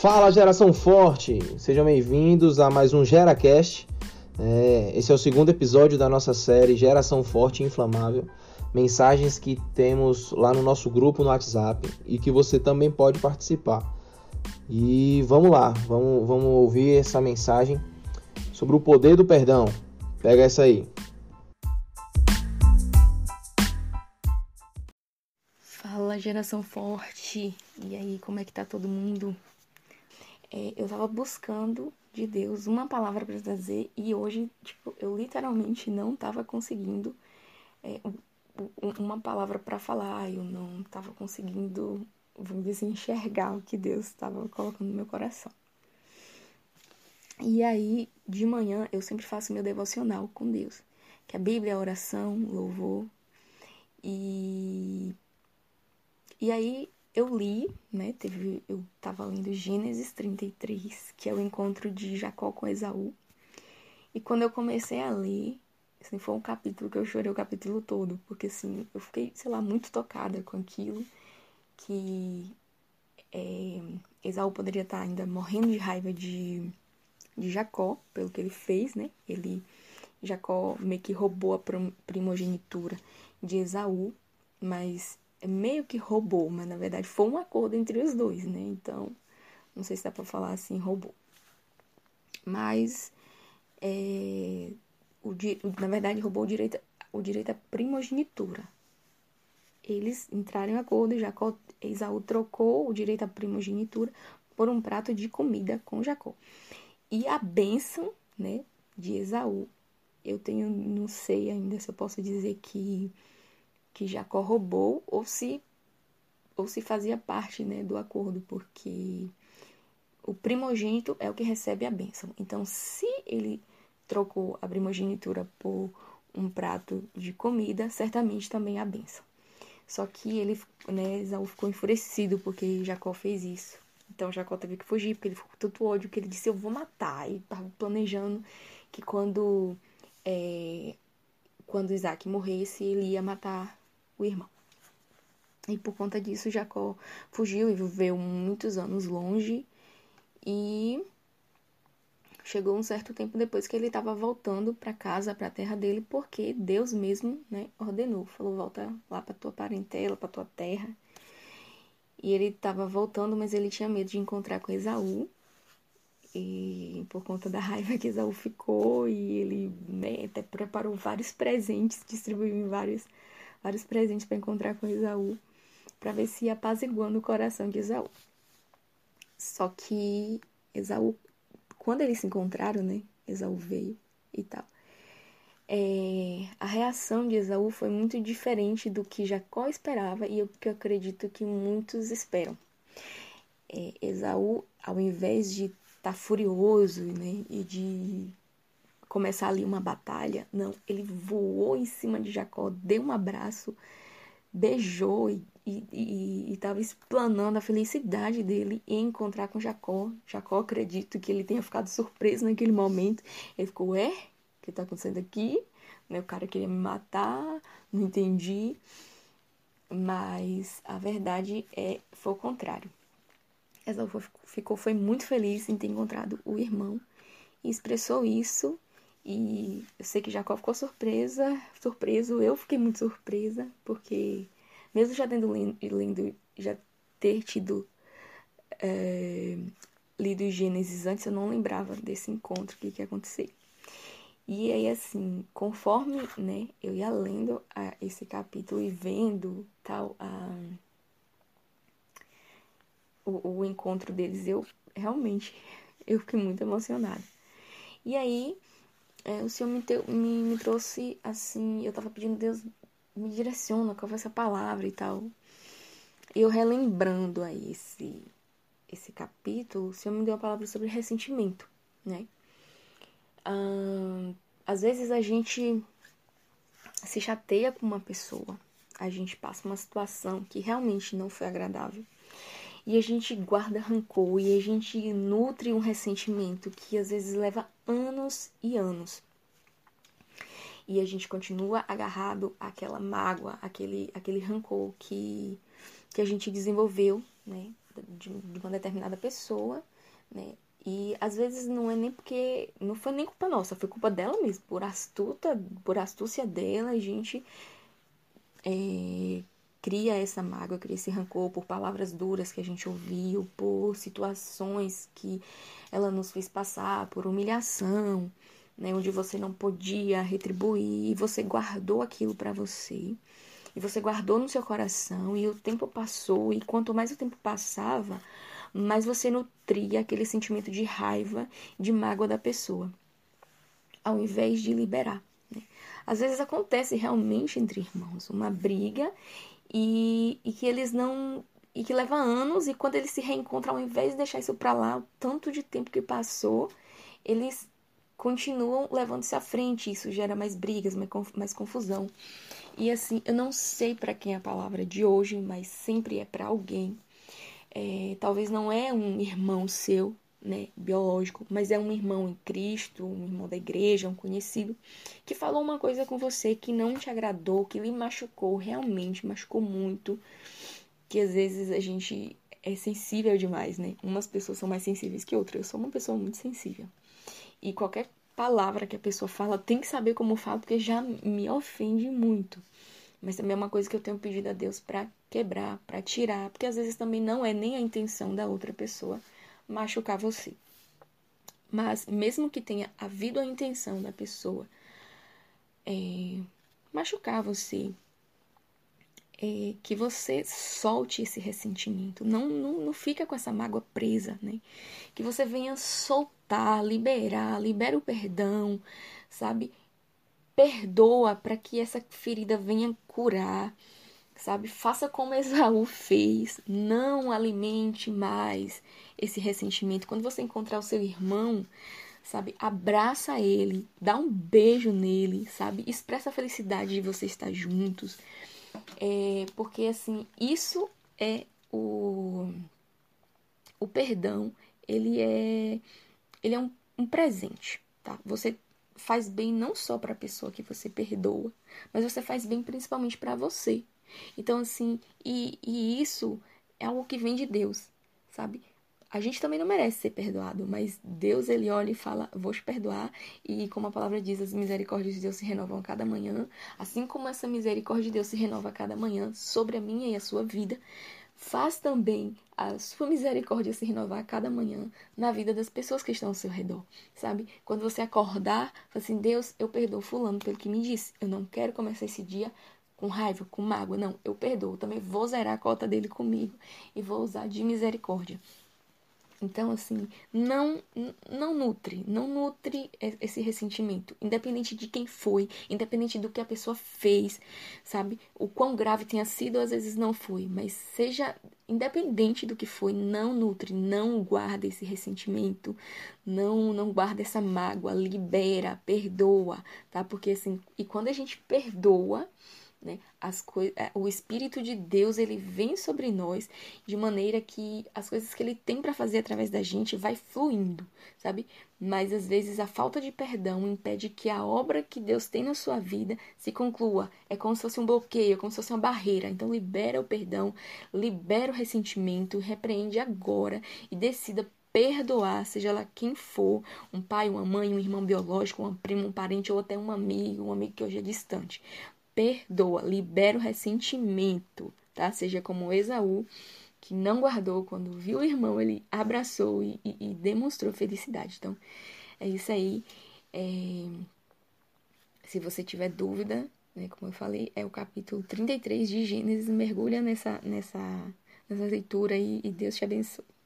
Fala geração forte, sejam bem-vindos a mais um GeraCast. É, esse é o segundo episódio da nossa série Geração Forte e Inflamável. Mensagens que temos lá no nosso grupo no WhatsApp e que você também pode participar. E vamos lá, vamos, vamos ouvir essa mensagem sobre o poder do perdão. Pega essa aí. Fala geração forte, e aí como é que tá todo mundo? É, eu tava buscando de Deus uma palavra para trazer e hoje, tipo, eu literalmente não tava conseguindo é, uma palavra para falar, eu não tava conseguindo, vamos dizer, enxergar o que Deus estava colocando no meu coração. E aí, de manhã, eu sempre faço meu devocional com Deus, que a Bíblia é oração, louvor. E e aí eu li, né? Teve, eu tava lendo Gênesis 33, que é o encontro de Jacó com Esaú. E quando eu comecei a ler, assim, foi um capítulo que eu chorei o capítulo todo, porque assim, eu fiquei, sei lá, muito tocada com aquilo que é, Esaú poderia estar ainda morrendo de raiva de, de Jacó, pelo que ele fez, né? Ele, Jacó meio que roubou a primogenitura de Esaú, mas meio que roubou, mas na verdade foi um acordo entre os dois, né? Então, não sei se dá pra falar assim, roubou. Mas, é, o, na verdade, roubou o direito, o direito à primogenitura. Eles entraram em acordo e Jacó, Esaú trocou o direito à primogenitura por um prato de comida com Jacó. E a bênção, né, de Esaú, eu tenho, não sei ainda se eu posso dizer que que Jacó roubou ou se ou se fazia parte né, do acordo, porque o primogênito é o que recebe a bênção. Então, se ele trocou a primogenitura por um prato de comida, certamente também a bênção. Só que ele, né, Esaú ficou enfurecido porque Jacó fez isso. Então Jacó teve que fugir, porque ele ficou com tanto ódio que ele disse: Eu vou matar. E estava planejando que quando, é, quando Isaac morresse, ele ia matar o irmão. E por conta disso, Jacó fugiu e viveu muitos anos longe. E chegou um certo tempo depois que ele estava voltando para casa, para a terra dele, porque Deus mesmo, né, ordenou, falou: "Volta lá para tua parentela, para tua terra". E ele estava voltando, mas ele tinha medo de encontrar com Esaú. E por conta da raiva que Esaú ficou, e ele né, até preparou vários presentes, distribuiu em vários vários presentes para encontrar com Esaú, para ver se ia apaziguando o coração de Esaú. Só que Esaú, quando eles se encontraram, né? Esaú veio e tal. É, a reação de Esaú foi muito diferente do que Jacó esperava e o que eu acredito que muitos esperam. É, Esaú, ao invés de estar tá furioso né, e de começar ali uma batalha. Não, ele voou em cima de Jacó, deu um abraço, beijou e estava explanando a felicidade dele em encontrar com Jacó. Jacó, acredito que ele tenha ficado surpreso naquele momento. Ele ficou, é? O que está acontecendo aqui? Né, o cara queria me matar, não entendi. Mas a verdade é foi o contrário. Esaú ficou foi muito feliz em ter encontrado o irmão e expressou isso e eu sei que Jacó ficou surpresa, surpreso, eu fiquei muito surpresa, porque mesmo já tendo lido, já ter tido é, lido Gênesis antes, eu não lembrava desse encontro, o que, que ia acontecer. E aí, assim, conforme né, eu ia lendo a, esse capítulo e vendo tal a, o, o encontro deles, eu realmente eu fiquei muito emocionada. E aí, é, o Senhor me, te, me, me trouxe assim, eu tava pedindo, Deus, me direciona, qual vai essa palavra e tal. E eu relembrando aí esse, esse capítulo, o Senhor me deu a palavra sobre ressentimento, né? Ah, às vezes a gente se chateia com uma pessoa, a gente passa uma situação que realmente não foi agradável e a gente guarda rancor e a gente nutre um ressentimento que às vezes leva anos e anos. E a gente continua agarrado àquela mágoa, aquele, aquele rancor que, que a gente desenvolveu, né? de, de uma determinada pessoa, né? E às vezes não é nem porque. Não foi nem culpa nossa, foi culpa dela mesmo. Por astuta, por astúcia dela, a gente é, cria essa mágoa, cria esse rancor por palavras duras que a gente ouviu, por situações que ela nos fez passar, por humilhação, né, onde você não podia retribuir, e você guardou aquilo para você. E você guardou no seu coração, e o tempo passou, e quanto mais o tempo passava, mais você nutria aquele sentimento de raiva, de mágoa da pessoa, ao invés de liberar. Né? Às vezes acontece realmente entre irmãos uma briga e, e que eles não. e que leva anos, e quando eles se reencontram, ao invés de deixar isso para lá, o tanto de tempo que passou, eles continuam levando-se à frente. Isso gera mais brigas, mais confusão. E assim, eu não sei para quem é a palavra de hoje, mas sempre é para alguém é, talvez não é um irmão seu, né, biológico, mas é um irmão em Cristo, um irmão da igreja, um conhecido, que falou uma coisa com você que não te agradou, que lhe machucou, realmente machucou muito, que às vezes a gente é sensível demais, né? Umas pessoas são mais sensíveis que outras. Eu sou uma pessoa muito sensível. E qualquer palavra que a pessoa fala, tem que saber como fala, porque já me ofende muito. Mas também é uma coisa que eu tenho pedido a Deus para quebrar, para tirar, porque às vezes também não é nem a intenção da outra pessoa machucar você. Mas mesmo que tenha havido a intenção da pessoa é, machucar você, é, que você solte esse ressentimento, não, não, não fica com essa mágoa presa, né? Que você venha soltar, liberar, libera o perdão, sabe? Perdoa para que essa ferida venha curar sabe? Faça como Esaú fez, não alimente mais esse ressentimento. Quando você encontrar o seu irmão, sabe? Abraça ele, dá um beijo nele, sabe? Expressa a felicidade de você estar juntos. É, porque assim, isso é o o perdão, ele é ele é um, um presente, tá? Você faz bem não só para a pessoa que você perdoa, mas você faz bem principalmente para você, então, assim, e, e isso é algo que vem de Deus, sabe? A gente também não merece ser perdoado, mas Deus, ele olha e fala: Vou te perdoar. E como a palavra diz, as misericórdias de Deus se renovam a cada manhã. Assim como essa misericórdia de Deus se renova a cada manhã sobre a minha e a sua vida, faz também a sua misericórdia se renovar a cada manhã na vida das pessoas que estão ao seu redor, sabe? Quando você acordar, fala assim: Deus, eu perdoo Fulano pelo que me disse. Eu não quero começar esse dia com raiva, com mágoa. Não, eu perdoo. Também vou zerar a cota dele comigo e vou usar de misericórdia. Então, assim, não não nutre, não nutre esse ressentimento, independente de quem foi, independente do que a pessoa fez, sabe? O quão grave tenha sido, às vezes não foi, mas seja independente do que foi, não nutre, não guarda esse ressentimento, não não guarda essa mágoa, libera, perdoa, tá? Porque assim, e quando a gente perdoa, né? As é, o Espírito de Deus ele vem sobre nós de maneira que as coisas que ele tem para fazer através da gente vai fluindo, sabe? Mas às vezes a falta de perdão impede que a obra que Deus tem na sua vida se conclua. É como se fosse um bloqueio, é como se fosse uma barreira. Então libera o perdão, libera o ressentimento, repreende agora e decida perdoar, seja lá quem for, um pai, uma mãe, um irmão biológico, uma prima, um parente ou até um amigo, um amigo que hoje é distante perdoa, libera o ressentimento, tá? Seja como Esaú, que não guardou, quando viu o irmão, ele abraçou e, e, e demonstrou felicidade. Então, é isso aí. É... Se você tiver dúvida, né, como eu falei, é o capítulo 33 de Gênesis, mergulha nessa, nessa, nessa leitura e Deus te abençoe.